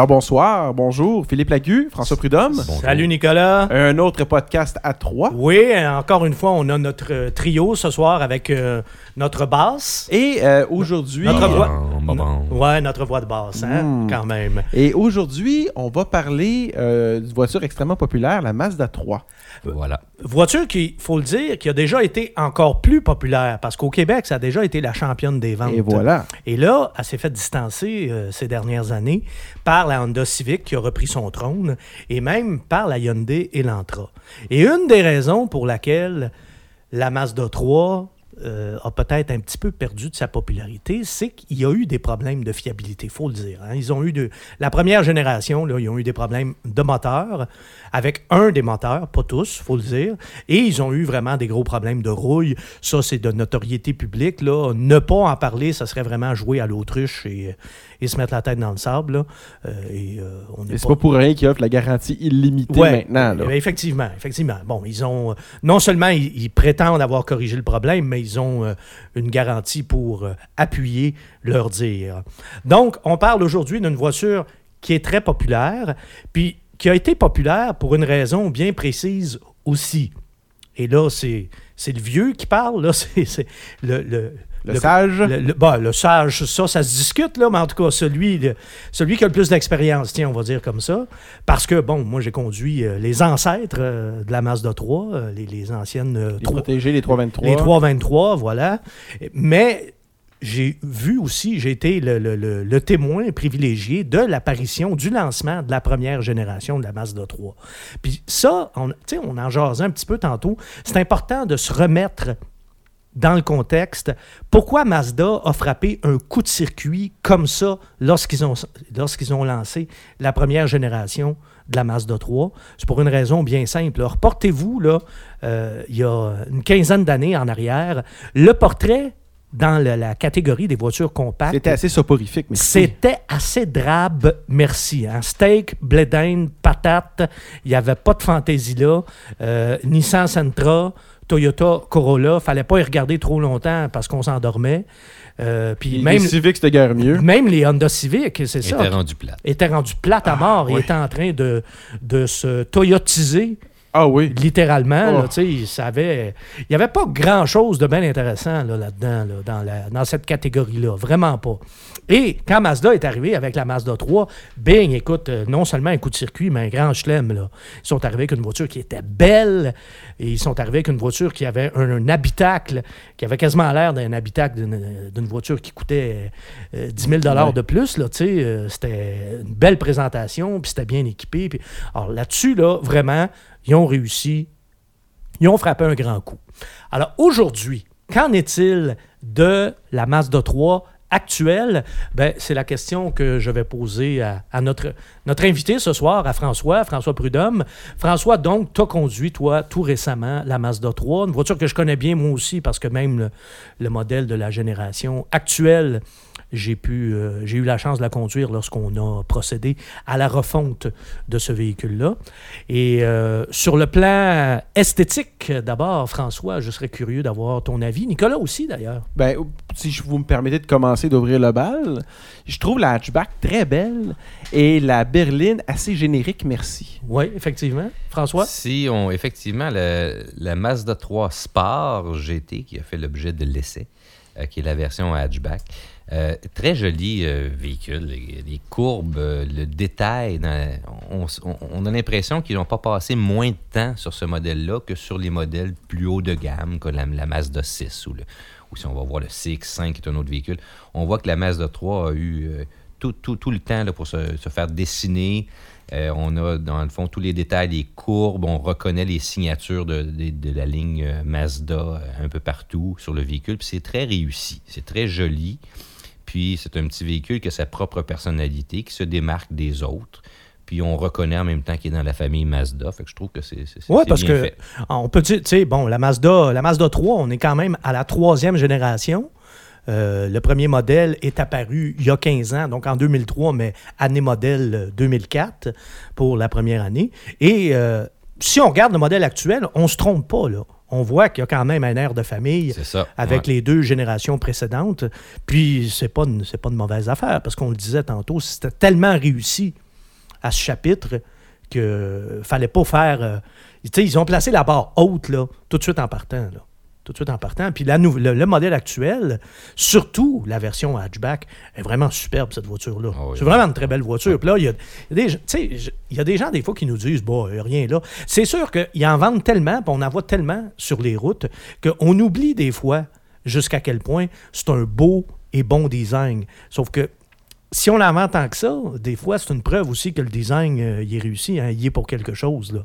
Alors bonsoir, bonjour, Philippe Lagu, François Prudhomme. Salut Nicolas. Un autre podcast à trois. Oui, encore une fois, on a notre euh, trio ce soir avec euh, notre basse. Et euh, aujourd'hui... Notre voix... Bon, bon, bon. Ouais, notre voix de basse, hein, Mm. quand même. Et aujourd'hui, on va parler euh, d'une voiture extrêmement populaire, la Mazda 3. Voilà. Voiture qui, faut le dire, qui a déjà été encore plus populaire parce qu'au Québec, ça a déjà été la championne des ventes. Et voilà. Et là, elle s'est fait distancer euh, ces dernières années par la Honda Civic qui a repris son trône et même par la Hyundai Elantra. Et une des raisons pour laquelle la Mazda 3 euh, a peut-être un petit peu perdu de sa popularité, c'est qu'il y a eu des problèmes de fiabilité, il faut le dire. hein. Ils ont eu de... La première génération, ils ont eu des problèmes de moteur, avec un des moteurs, pas tous, il faut le dire, et ils ont eu vraiment des gros problèmes de rouille. Ça, c'est de notoriété publique. Ne pas en parler, ça serait vraiment jouer à l'autruche et, et se mettre la tête dans le sable. là. Euh, et, euh, on n'est pas pour rien qu'ils offrent la garantie illimitée Ouais, maintenant. là. euh, effectivement, effectivement. Bon, ils ont euh, non seulement ils, ils prétendent avoir corrigé le problème, mais ils ont euh, une garantie pour appuyer leur dire. Donc, on parle aujourd'hui d'une voiture qui est très populaire, puis qui a été populaire pour une raison bien précise aussi. Et là, c'est le vieux qui parle, là, c'est c'est le, le, Le sage? le, le- bah, le sage, ça, ça se discute, là, mais en tout cas, celui, celui qui a le plus d'expérience, tiens, on va dire comme ça. Parce que, bon, moi, j'ai conduit euh, les ancêtres euh, de la Mazda 3, euh, les, les anciennes euh, Les trois- protégés, les 323. les 323, voilà. Mais j'ai vu aussi, j'ai été le, le- le- le témoin privilégié de l'apparition, du lancement de la première génération de la Mazda 3. Puis ça, on, tu sais, on en jasait un petit peu tantôt, c'est important de se remettre dans le contexte. Pourquoi Mazda a frappé un coup de circuit comme ça lorsqu'ils ont, lorsqu'ils ont lancé la première génération de la Mazda 3? C'est pour une raison bien simple. Reportez-vous, là, euh, il y a une quinzaine d'années en arrière, le portrait dans le- la catégorie des voitures compactes. C'était assez soporifique. Mais C'était assez drabe, merci. hein. Steak, blé d'Inde, patate, il n'y avait pas de fantaisie là. Euh, Nissan Sentra, Toyota Corolla, fallait pas y regarder trop longtemps parce qu'on s'endormait. Euh, puis les, même, les Civic, c'était guère mieux. même les Honda Civic, c'est ça, était rendu plat. étaient rendus plates à mort. Ils ouais. étaient en train de, de se toyotiser Ah oui. littéralement. Oh. tu sais, ça avait- il n'y avait pas grand-chose de bien intéressant là, là-dedans, là, dans, la- dans cette catégorie-là. Vraiment pas. Et quand Mazda est arrivé avec la Mazda 3, bing, écoute, euh, non seulement un coup de circuit, mais un grand chelem. Là. Ils sont arrivés avec une voiture qui était belle et ils sont arrivés avec une voiture qui avait un, un habitacle, qui avait quasiment l'air d'un habitacle d'une, voiture qui coûtait euh, 10 000 Ouais. de plus. Là, euh, c'était une belle présentation, puis c'était bien équipé. alors là-dessus, là, vraiment, ils ont réussi. Ils ont frappé un grand coup. Alors aujourd'hui, qu'en est-il de la Mazda 3 actuelle? Ben, c'est la question que je vais poser à, notre, notre invité ce soir, à François, François Prudhomme. François, donc, tu as conduit, toi, tout récemment, la Mazda 3, une voiture que je connais bien, moi aussi, parce que même le, le modèle de la génération actuelle, j'ai pu, euh, j'ai eu la chance de la conduire lorsqu'on a procédé à la refonte de ce véhicule-là. Et euh, sur le plan esthétique, d'abord, François, je serais curieux d'avoir ton avis. Nicolas aussi, d'ailleurs. Ben, si vous me permettez de commencer d'ouvrir le bal, je trouve la hatchback très belle et la berline assez générique, merci. Oui, effectivement. François? Si on, effectivement, le- la Mazda 3 Sport GT qui a fait l'objet de l'essai, euh, qui est la version hatchback, euh, très joli euh, véhicule, les, les courbes, euh, le détail. dans- on, on- on a l'impression qu'ils n'ont pas passé moins de temps sur ce modèle-là que sur les modèles plus haut de gamme, comme la, la Mazda 6 ou, le, ou si on va voir le CX5 qui est un autre véhicule. On voit que la Mazda 3 a eu euh, tout, le temps pour se, faire dessiner. Euh, on a, dans le fond, tous les détails, les courbes. On reconnaît les signatures de, la ligne euh, Mazda un peu partout sur le véhicule. C'est très réussi. C'est très joli. Puis c'est un petit véhicule qui a sa propre personnalité, qui se démarque des autres. Puis on reconnaît en même temps qu'il est dans la famille Mazda. Fait que je trouve que c'est Oui, parce bien que fait. on peut dire, tu sais, bon, la Mazda, la Mazda 3, on est quand même à la troisième génération. Euh, le premier modèle est apparu il y a 15 ans, donc en 2003, mais année modèle euh, 2004 pour la première année. Et euh, si on regarde le modèle actuel, on se trompe pas, là. On voit qu'il y a quand même un air de famille ça. avec ouais. les deux générations précédentes. Puis c'est pas une- c'est pas de mauvaise affaire parce qu'on le disait tantôt, c'était tellement réussi à ce chapitre que fallait pas faire. euh, ils ont placé la barre haute là, tout de suite en partant là. Tout de suite en partant. Puis la le, le modèle actuel, surtout la version hatchback, est vraiment superbe, cette voiture-là. Ah oui. C'est vraiment une très belle voiture. Puis là, il y a, il y a des, gens- des gens, des fois, qui nous disent, bon, a rien là. C'est sûr qu'ils en vendent tellement, puis on en voit tellement sur les routes, qu'on oublie des fois jusqu'à quel point c'est un beau et bon design. Sauf que si on en vend tant que ça, des fois, c'est une preuve aussi que le design, euh, il est réussi, hein, il est pour quelque chose. Là.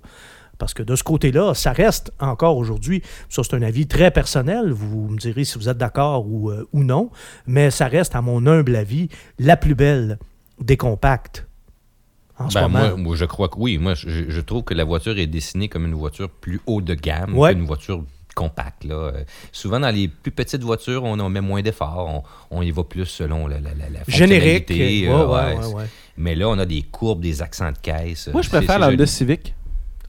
Parce que de ce côté-là, ça reste encore aujourd'hui, ça c'est un avis très personnel, vous me direz si vous êtes d'accord ou, euh, ou non, mais ça reste, à mon humble avis, la plus belle des compacts en ce Ben, moment. moi, moi, je crois que oui. Moi, je, je trouve que la voiture est dessinée comme une voiture plus haut de gamme Ouais. qu'une voiture compacte. Là. Euh, souvent, dans les plus petites voitures, on en met moins d'efforts. On, on y va plus selon la, la, la, la Générique. Ouais, euh, ouais, ouais. ouais, ouais. Mais là, on a des courbes, des accents de caisse. Moi, je C'est- préfère la Honda. Civic.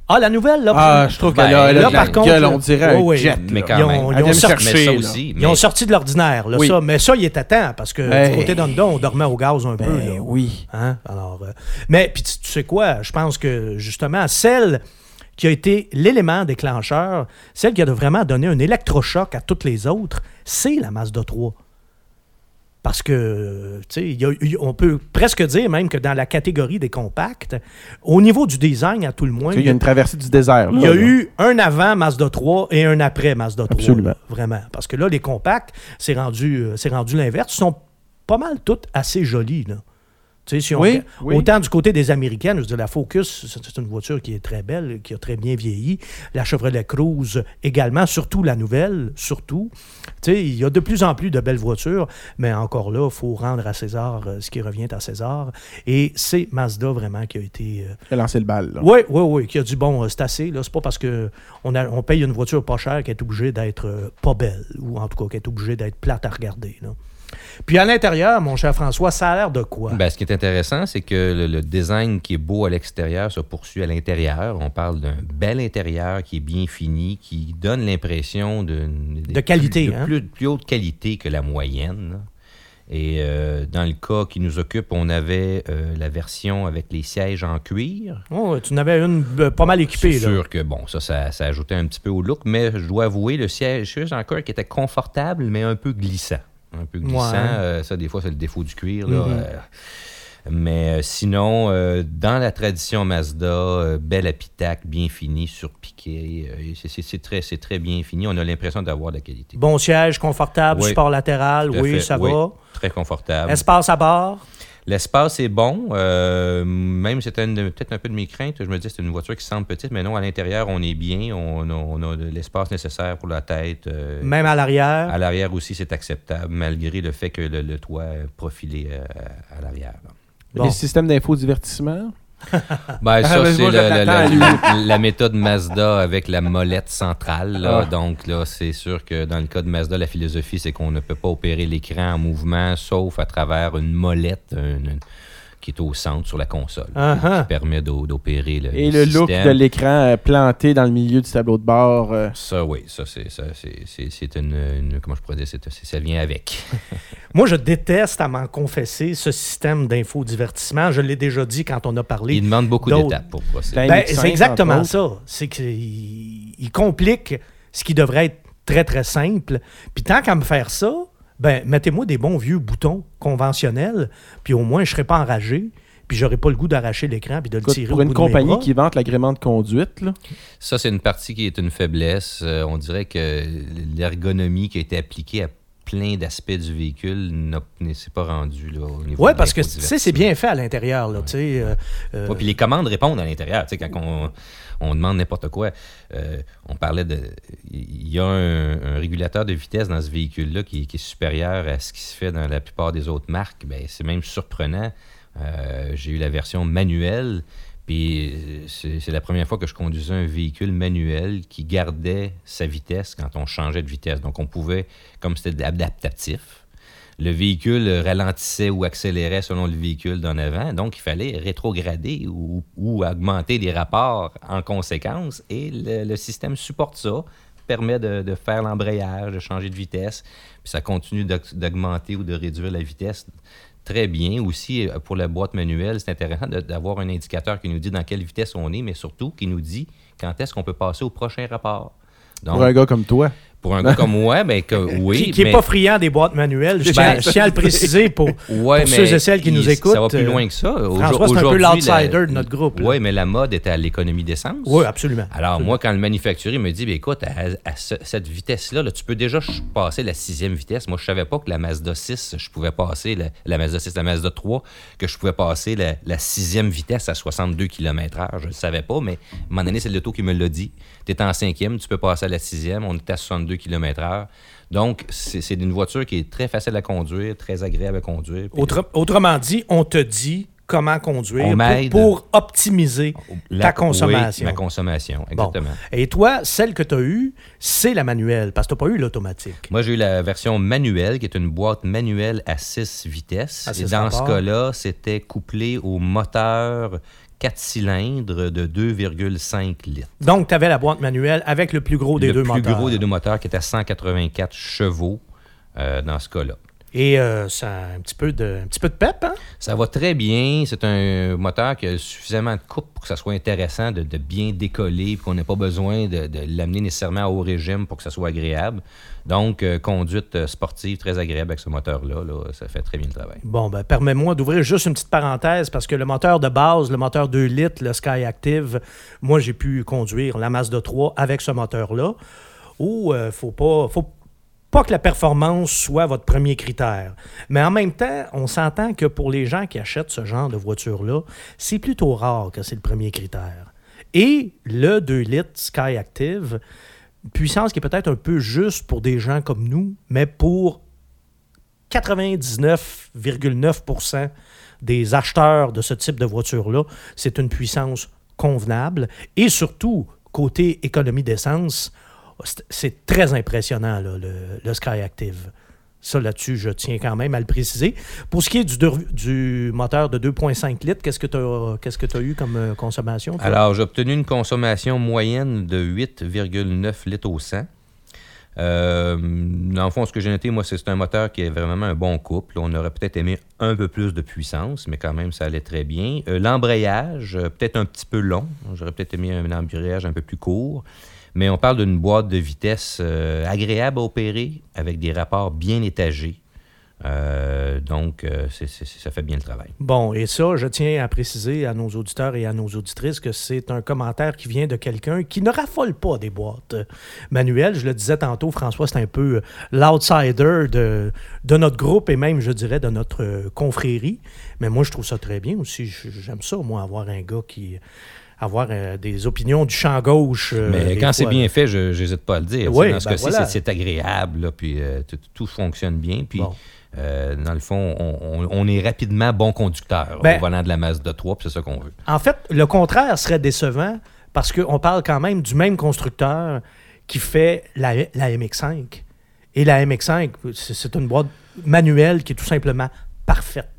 Ah, la nouvelle, là? Ah, je trouve Ben, là, par contre, gueule, on dirait ouais, un ouais. jet. Mais quand Ils ont- même. ils ont sorti- chercher, ça aussi. Ils ont sorti de l'ordinaire, là, Oui. ça. Mais ça, il était temps, parce que Ben, du côté d'Honda, on dormait au gaz un peu. Ben là. oui. Hein? Alors, euh, mais puis tu, tu sais quoi, je pense que justement, celle qui a été l'élément déclencheur, celle qui a vraiment donné un électrochoc à toutes les autres, c'est la Mazda 3. Parce que, tu sais, on peut presque dire même que dans la catégorie des compacts, au niveau du design, à tout le moins, Il y a une traversée du désert. il y a là. eu un avant Mazda 3 et un après Mazda 3. Absolument. là, vraiment. Parce que là, les compacts, c'est rendu, euh, c'est rendu l'inverse. Ils sont pas mal toutes assez jolies. Là. Si on Oui, regarde- oui. Autant du côté des Américaines, je veux dire, la Focus, c'est une voiture qui est très belle, qui a très bien vieilli. La Chevrolet Cruze également, surtout la nouvelle, surtout. Il y a de plus en plus de belles voitures, mais encore là, il faut rendre à César euh, ce qui revient à César. Et c'est Mazda vraiment qui a été... euh, Elle a lancé le bal. là. oui, oui, oui, qui a dit bon, euh, c'est assez. Là, c'est pas parce que on, paye une voiture pas chère qu'elle est obligée d'être euh, pas belle, ou en tout cas qu'elle est obligée d'être plate à regarder. là. Puis à l'intérieur, mon cher François, ça a l'air de quoi? Ben, ce qui est intéressant, c'est que le, le design qui est beau à l'extérieur se poursuit à l'intérieur. On parle d'un bel intérieur qui est bien fini, qui donne l'impression d'une- De qualité, plus, de hein? plus, plus haute qualité que la moyenne. Et euh, dans le cas qui nous occupe, on avait euh, la version avec les sièges en cuir. Oh, tu en avais une euh, pas mal équipée. C'est sûr que bon, ça, ça, ça ajoutait un petit peu au look, mais je dois avouer, le siège siège en cuir qui était confortable, mais un peu glissant. Un peu glissant. Ouais. euh, ça, des fois, c'est le défaut du cuir. là, Mhm. euh, mais euh, sinon, dans la tradition Mazda, euh, bel apitac, bien fini, surpiqué. c'est- très, très bien fini. On a l'impression d'avoir de la qualité. Bon siège, confortable, Oui. support latéral, oui, fait, ça oui. va. Très confortable. Espace à bord? L'espace est bon. euh, même c'était peut-être un peu de mes craintes. Je me dis c'est une voiture qui semble petite, mais non, à l'intérieur, on est bien. On a, on a de l'espace nécessaire pour la tête. euh, Même à l'arrière? à l'arrière aussi, c'est acceptable, malgré le fait que le, le toit est profilé euh, à l'arrière. Bon. Les systèmes d'infodivertissement? Ben, ça, c'est la, la- l'attends, la- la méthode Mazda avec la molette centrale. là. Ah. Donc, là, c'est sûr que dans le cas de Mazda, la philosophie, c'est qu'on ne peut pas opérer l'écran en mouvement, sauf à travers une molette une- une- qui est au centre sur la console, Ah, qui, ah. qui permet d'o- d'opérer le, Et le look de l'écran euh, planté dans le milieu du tableau de bord. euh, Ça, oui, ça, c'est, ça, c'est, c'est, c'est une, une- Comment je pourrais dire c'est- c'est- Ça vient avec. Moi, je déteste à m'en confesser ce système d'infodivertissement. Je l'ai déjà dit quand on a parlé. Il demande beaucoup d'étapes pour procéder. Ben, MX5, c'est exactement ça. C'est qu'il il complique ce qui devrait être très, très simple. Puis tant qu'à me faire ça, ben, mettez-moi des bons vieux boutons conventionnels, puis au moins, je ne serai pas enragé, puis j'aurai pas le goût d'arracher l'écran puis de le tirer pour au une bout de mes compagnie bras. qui vante l'agrément de conduite, là, Ça, c'est une partie qui est une faiblesse. Euh, on dirait que l'ergonomie qui a été appliquée à plein d'aspects du véhicule ne s'est pas rendue là, au niveau Oui, parce que c'est bien fait à l'intérieur. Euh, euh, Ouais, puis les commandes répondent à l'intérieur. Quand on, on demande n'importe quoi, euh, on parlait de. Il y a un, un régulateur de vitesse dans ce véhicule-là qui, qui est supérieur à ce qui se fait dans la plupart des autres marques. Ben, c'est même surprenant. J'ai eu la version manuelle. Puis euh, c'est la première fois que je conduisais un véhicule manuel qui gardait sa vitesse quand on changeait de vitesse. Donc on pouvait, comme c'était adaptatif, le véhicule ralentissait ou accélérait selon le véhicule d'en avant. Donc, il fallait rétrograder ou, augmenter les rapports en conséquence. Et le, système supporte ça permet de, de faire l'embrayage, de changer de vitesse, puis ça continue d'aug- d'augmenter ou de réduire la vitesse très bien. Aussi, euh, pour la boîte manuelle, c'est intéressant d'avoir un indicateur qui nous dit dans quelle vitesse on est, mais surtout qui nous dit quand est-ce qu'on peut passer au prochain rapport. Donc, Pour un gars comme toi. Pour un gars comme moi, ben, que, oui. qui n'est mais- pas friand des boîtes manuelles. Je Ben, tiens à le préciser pour, Ouais, pour mais ceux et celles qui il- nous écoutent. Ça va plus euh, loin que ça. François, c'est un peu l'outsider la- de notre groupe. Oui, mais la mode est à l'économie d'essence. Oui, absolument. Alors, moi, quand le manufacturier me dit, ben, écoute, à, à ce- cette vitesse-là, là, tu peux déjà passer la sixième vitesse. Moi, je savais pas que la Mazda 6, je pouvais passer, la, la Mazda 6, la Mazda 3, que je pouvais passer la, la sixième vitesse à 62 km/h. Je ne le savais pas, mais à un moment donné, c'est l'auto qui me l'a dit. Tu es en cinquième, tu peux passer à la sixième. On est à 62 km/h. Donc, c'est une voiture qui est très facile à conduire, très agréable à conduire. Autre- autrement dit, on te dit comment conduire On pour, pour optimiser la- ta consommation. oui, ma consommation, Bon. exactement. Et toi, celle que tu as eue, c'est la manuelle, parce que tu n'as pas eu l'automatique. Moi, j'ai eu la version manuelle, qui est une boîte manuelle à 6 vitesses. À Et dans ce cas-là, c'était couplé au moteur 4 cylindres de 2,5 litres. Donc, tu avais la boîte manuelle avec le plus gros des le deux plus moteurs. gros des deux moteurs, qui était à 184 chevaux euh, dans ce cas-là. Et euh, ça a un petit peu de, un petit peu de pep, hein? Ça va très bien. C'est un moteur qui a suffisamment de coupe pour que ça soit intéressant de, de bien décoller, puis qu'on n'ait pas besoin de, de l'amener nécessairement au régime pour que ça soit agréable. Donc, euh, conduite euh, sportive très agréable avec ce moteur-là. là, ça fait très bien le travail. Bon, ben, permets-moi d'ouvrir juste une petite parenthèse parce que le moteur de base, le moteur 2 litres, le Sky Active, moi, j'ai pu conduire la Mazda 3 avec ce moteur-là il faut pas. Faut pas que la performance soit votre premier critère. Mais en même temps, on s'entend que pour les gens qui achètent ce genre de voiture-là, c'est plutôt rare que c'est le premier critère. Et le 2 litres Sky Active, puissance qui est peut-être un peu juste pour des gens comme nous, mais pour 99,9% des acheteurs de ce type de voiture-là, c'est une puissance convenable. Et surtout, côté économie d'essence, c'est- très impressionnant, le, Sky Active. Ça, là-dessus, je tiens quand même à le préciser. Pour ce qui est du, moteur de 2,5 litres, qu'est-ce que tu as, eu comme euh, consommation? Alors, j'ai obtenu une consommation moyenne de 8,9 litres au 100. Euh, dans le fond, ce que j'ai noté, moi, c'est c'est un moteur qui est vraiment un bon couple. On aurait peut-être aimé un peu plus de puissance, mais quand même, ça allait très bien. Euh, L'embrayage, euh, peut-être un petit peu long. J'aurais peut-être aimé un embrayage un peu plus court. Mais on parle d'une boîte de vitesse euh, agréable à opérer, avec des rapports bien étagés. Euh, donc, euh, ça fait bien le travail. Bon, et ça, je tiens à préciser à nos auditeurs et à nos auditrices que c'est un commentaire qui vient de quelqu'un qui ne raffole pas des boîtes manuelles. Je le disais tantôt, François, c'est un peu l'outsider de, de notre groupe et même, je dirais, de notre confrérie. Mais moi, je trouve ça très bien aussi. J'aime ça, moi, avoir un gars qui. Avoir euh, des opinions du champ gauche. euh, Mais quand c'est bien fait, je n'hésite pas à le dire. Oui, dans ce ben cas-ci, voilà. c'est- agréable, là, puis euh, tout, fonctionne bien. Puis, Bon. dans le fond, on, on- on est rapidement bon conducteur Ben- au volant de la Mazda 3, puis c'est ça qu'on veut. En fait, le contraire serait décevant parce qu'on parle quand même du même constructeur qui fait la, la MX5. Et la MX5, c'est c'est une boîte manuelle qui est tout simplement parfaite.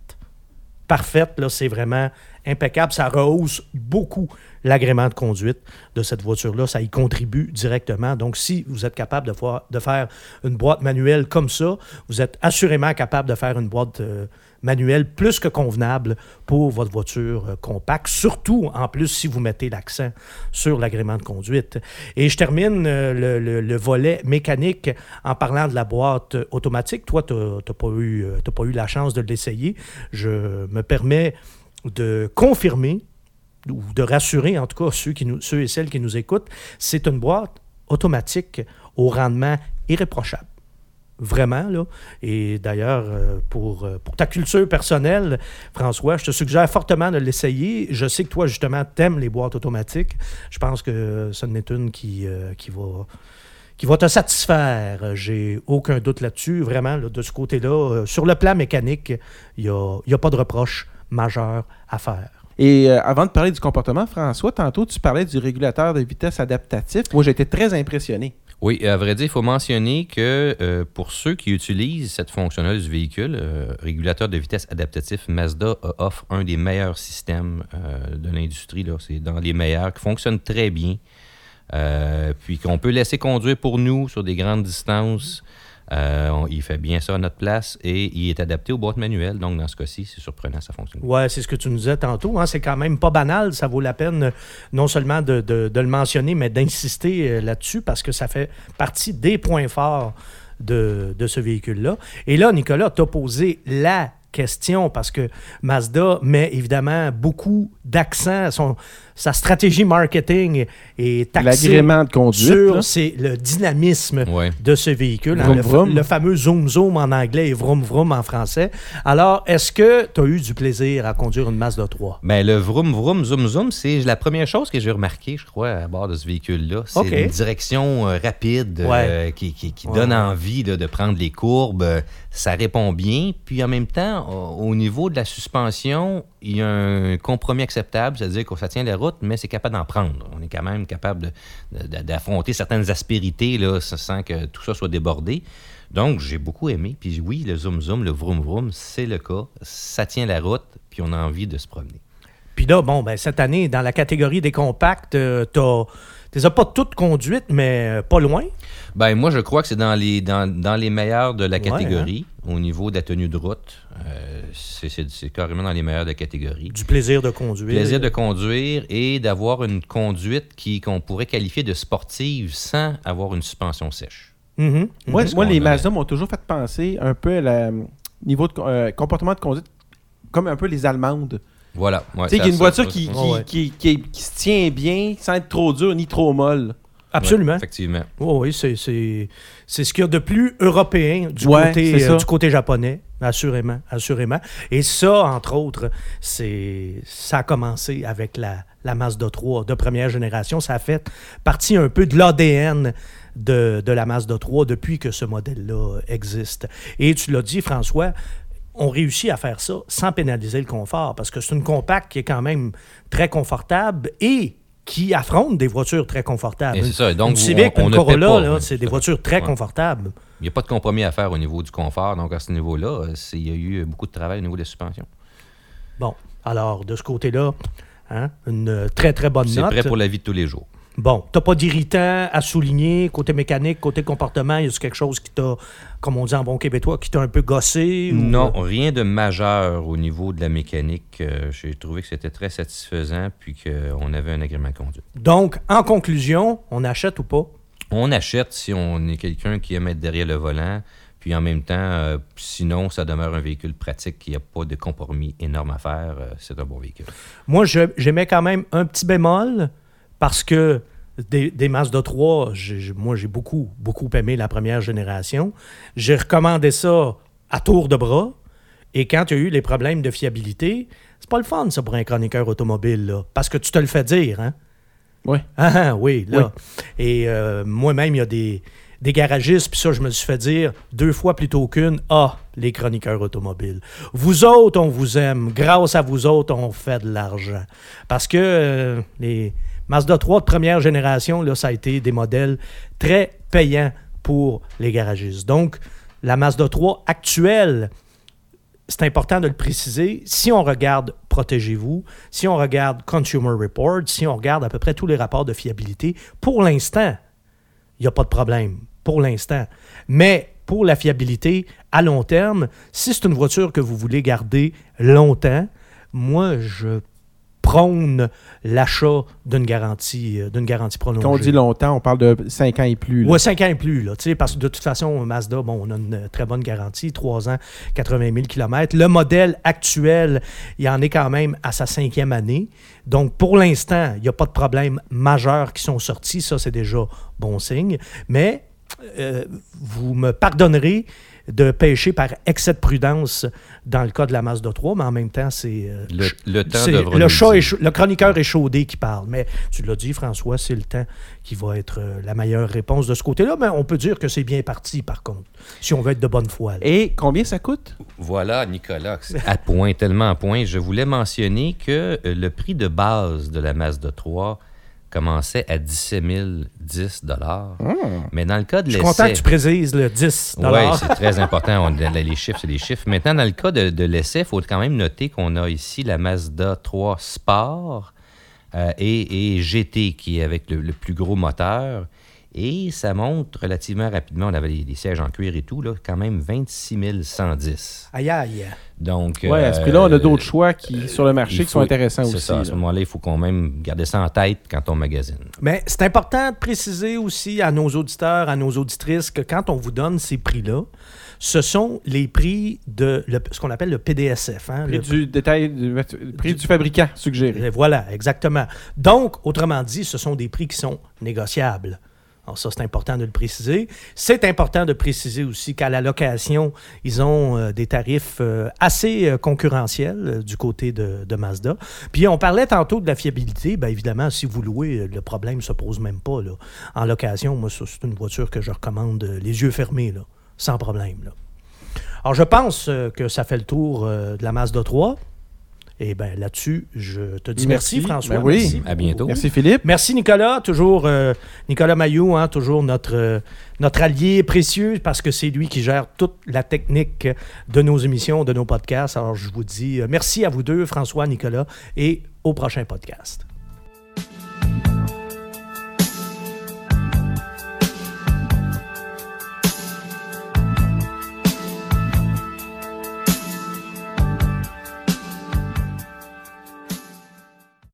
Parfaite, là, c'est vraiment impeccable. Ça rehausse beaucoup l'agrément de conduite de cette voiture-là. Ça y contribue directement. Donc, si vous êtes capable de, faire une boîte manuelle comme ça, vous êtes assurément capable de faire une boîte euh, manuelle plus que convenable pour votre voiture euh, compacte, surtout en plus si vous mettez l'accent sur l'agrément de conduite. Et je termine euh, le, le- le volet mécanique en parlant de la boîte automatique. Toi, tu n'as pas eu la chance de l'essayer. Je me permets de confirmer ou de rassurer en tout cas ceux, qui nous, ceux et celles qui nous écoutent, c'est une boîte automatique au rendement irréprochable. Vraiment, là. Et d'ailleurs, euh, pour, euh, pour ta culture personnelle, François, je te suggère fortement de l'essayer. Je sais que toi, justement, t'aimes les boîtes automatiques. Je pense que ce n'est une qui, euh, qui va qui va te satisfaire. J'ai aucun doute là-dessus. Vraiment, là, de ce côté-là, sur le plan mécanique, il n'y a, y a pas de reproche majeur à faire. Et euh, avant de parler du comportement, François, tantôt, tu parlais du régulateur de vitesse adaptatif. Moi, j'ai été très impressionné. Oui, à vrai dire, il faut mentionner que euh, pour ceux qui utilisent cette fonction-là du véhicule, euh, régulateur de vitesse adaptatif, Mazda euh, offre un des meilleurs systèmes euh, de l'industrie. C'est dans les meilleurs, qui fonctionne très bien. euh, puis qu'on peut laisser conduire pour nous sur des grandes distances. Euh, il fait bien ça à notre place et il est adapté aux boîtes manuelles. Donc, dans ce cas-ci, c'est surprenant, ça fonctionne. Ouais, c'est ce que tu nous disais tantôt. hein. C'est quand même pas banal. Ça vaut la peine euh, non seulement de, de- le mentionner, mais d'insister euh, là-dessus parce que ça fait partie des points forts de, de ce véhicule-là. Et là, Nicolas, tu posé la question parce que Mazda met évidemment beaucoup d'accent. Son, sa stratégie marketing est axée L'agrément de conduite. sur c'est le dynamisme Ouais. de ce véhicule. hein, Vroom, le, fa- vroom. le fameux zoom zoom en anglais et vroom vroom en français. Alors, est-ce que tu as eu du plaisir à conduire une Mazda 3? Ben, le vroom vroom zoom zoom, c'est la première chose que j'ai remarqué, je crois, à bord de ce véhicule-là. C'est OK. une direction euh, rapide euh, qui, qui- qui Ouais, donne envie là, de prendre les courbes. Ça répond bien. Puis en même temps, au au niveau de la suspension, il y a un compromis acceptable, c'est-à-dire que ça tient la route, mais c'est capable d'en prendre. On est quand même capable d'affronter certaines aspérités là, sans que tout ça soit débordé. Donc, j'ai beaucoup aimé. Puis oui, le zoom zoom, le vroom vroom, c'est le cas. Ça tient la route, puis on a envie de se promener. Puis là, bon, ben, cette année, dans la catégorie des compacts, euh, t'as- tu les as pas toutes conduites, mais euh, pas loin? Ben, moi, je crois que c'est dans les, dans, dans les meilleurs de la Ouais, hein. catégorie au niveau de la tenue de route. Euh, c'est- carrément dans les meilleurs de la catégorie. Du plaisir de conduire. Plaisir de conduire et d'avoir une conduite qui qu'on pourrait qualifier de sportive sans avoir une suspension sèche. Mhm. Moi, Mhm. moi les Mazda m'ont toujours fait penser un peu à la niveau de co- euh, comportement de conduite comme un peu les Allemandes. Voilà. Ouais, tu sais, ça- qu'il y a une voiture qui, ouais. qui, qui, qui- qui se tient bien sans être trop dure ni trop molle. Absolument. Ouais, effectivement. Oui, oui, c'est, c'est, c'est ce qu'il y a de plus européen du, Ouais, côté, euh, du côté japonais, assurément, assurément. Et ça, entre autres, c'est, ça a commencé avec la, la Mazda 3 de première génération. Ça a fait partie un peu de l'ADN de, de la Mazda 3 depuis que ce modèle-là existe. Et tu l'as dit, François, on réussit à faire ça sans pénaliser le confort parce que c'est une compacte qui est quand même très confortable et qui affronte des voitures très confortables. C'est ça. Donc, une Civic, on- on une Corolla, ouais, c'est des voitures très Ouais. confortables. Il n'y a pas de compromis à faire au niveau du confort. Donc, à ce niveau-là, c'est- il y a eu beaucoup de travail au niveau de la suspension. Bon, alors, de ce côté-là, hein, une très, très bonne C'est note. prêt pour la vie de tous les jours. Bon, t'as pas d'irritant à souligner, côté mécanique, côté comportement, y a quelque chose qui t'a, comme on dit en bon québécois, qui t'a un peu gossé? ou- Non, rien de majeur au niveau de la mécanique. Euh, J'ai trouvé que c'était très satisfaisant puis qu'on avait un agrément de conduite. Donc, en conclusion, on achète ou pas? On achète si on est quelqu'un qui aime être derrière le volant, puis en même temps, euh, sinon, ça demeure un véhicule pratique qui n'a pas de compromis énorme à faire. euh, C'est un bon véhicule. Moi, j'aimais quand même un petit bémol parce que des, des 3, j'ai- j'ai- moi, j'ai beaucoup, beaucoup aimé la première génération. J'ai recommandé ça à tour de bras. Et quand il y a eu les problèmes de fiabilité, c'est pas le fun, ça, pour un chroniqueur automobile, là, parce que tu te le fais dire, hein? Oui. Ah, ah, oui, là. Et euh, moi-même, il y a des, des garagistes, puis ça, je me suis fait dire deux fois plutôt qu'une, ah, les chroniqueurs automobiles. Vous autres, on vous aime. Grâce à vous autres, on fait de l'argent. Parce que euh, les Mazda 3 de première génération, là, ça a été des modèles très payants pour les garagistes. Donc, la Mazda 3 actuelle, c'est important de le préciser. Si on regarde Protégez-vous, si on regarde Consumer Report, si on regarde à peu près tous les rapports de fiabilité, pour l'instant, il n'y a pas de problème. Pour l'instant. Mais pour la fiabilité à long terme, si c'est une voiture que vous voulez garder longtemps, moi, je prône l'achat d'une garantie, euh, d'une garantie prolongée. Quand on dit longtemps, on parle de 5 ans et plus. Ouais, 5 ans et plus, là, parce que de toute façon, Mazda, bon, on a une euh, très bonne garantie, 3 ans, 80 000 km. Le modèle actuel, il en est quand même à sa cinquième année. Donc, pour l'instant, il n'y a pas de problèmes majeurs qui sont sortis. Ça, c'est déjà bon signe. Mais euh, vous me pardonnerez de pêcher par excès de prudence dans le cas de la Mazda 3, mais en même temps, c'est... euh, Le, le temps c'est devra nous le, chat est le chroniqueur est chaudé qui parle. Mais tu l'as dit, François, c'est le temps qui va être euh, la meilleure réponse de ce côté-là. Mais on peut dire que c'est bien parti, par contre, si on veut être de bonne foi. là. Et combien ça coûte? Voilà, Nicolas, c'est à point, tellement à point. Je voulais mentionner que euh, le prix de base de la Mazda 3 commençait à 17 010 Mais dans le cas de Je suis l'essai... content que tu précises le 10 Oui, c'est très important. On- les chiffres, c'est les chiffres. Maintenant, dans le cas de, de l'essai, il faut quand même noter qu'on a ici la Mazda 3 Sport euh, et, et GT qui est avec le, le plus gros moteur. Et ça monte relativement rapidement. On avait les sièges en cuir et tout, là, quand même 26 110. Aïe, aïe. Donc, Ouais, à ce euh, prix-là, on a d'autres choix qui, sur le marché qui sont intéressants c'est aussi. ça, à ce moment-là, il faut quand même garder ça en tête quand on magasine. Mais c'est important de préciser aussi à nos auditeurs, à nos auditrices, que quand on vous donne ces prix-là, ce sont les prix de le- ce qu'on appelle le PDSF. hein, Prix le- du détail, du, prix du fabricant suggéré. Voilà, exactement. Donc, autrement dit, ce sont des prix qui sont négociables. Alors ça, c'est important de le préciser. C'est important de préciser aussi qu'à la location, ils ont euh, des tarifs euh, assez euh, concurrentiels du côté de, Mazda. Puis on parlait tantôt de la fiabilité. Bien évidemment, si vous louez, le problème ne se pose même pas. Là. En location, moi, c'est une voiture que je recommande les yeux fermés, sans problème. Alors je pense que ça fait le tour de la Mazda 3. Et bien là-dessus, je te dis merci, Merci. François. Ben oui. Merci. À bientôt. Merci Philippe. Merci Nicolas, toujours euh, Nicolas Maillot, hein, toujours notre, euh, notre allié précieux parce que c'est lui qui gère toute la technique de nos émissions, de nos podcasts. Alors je vous dis euh, merci à vous deux, François, Nicolas, et au prochain podcast.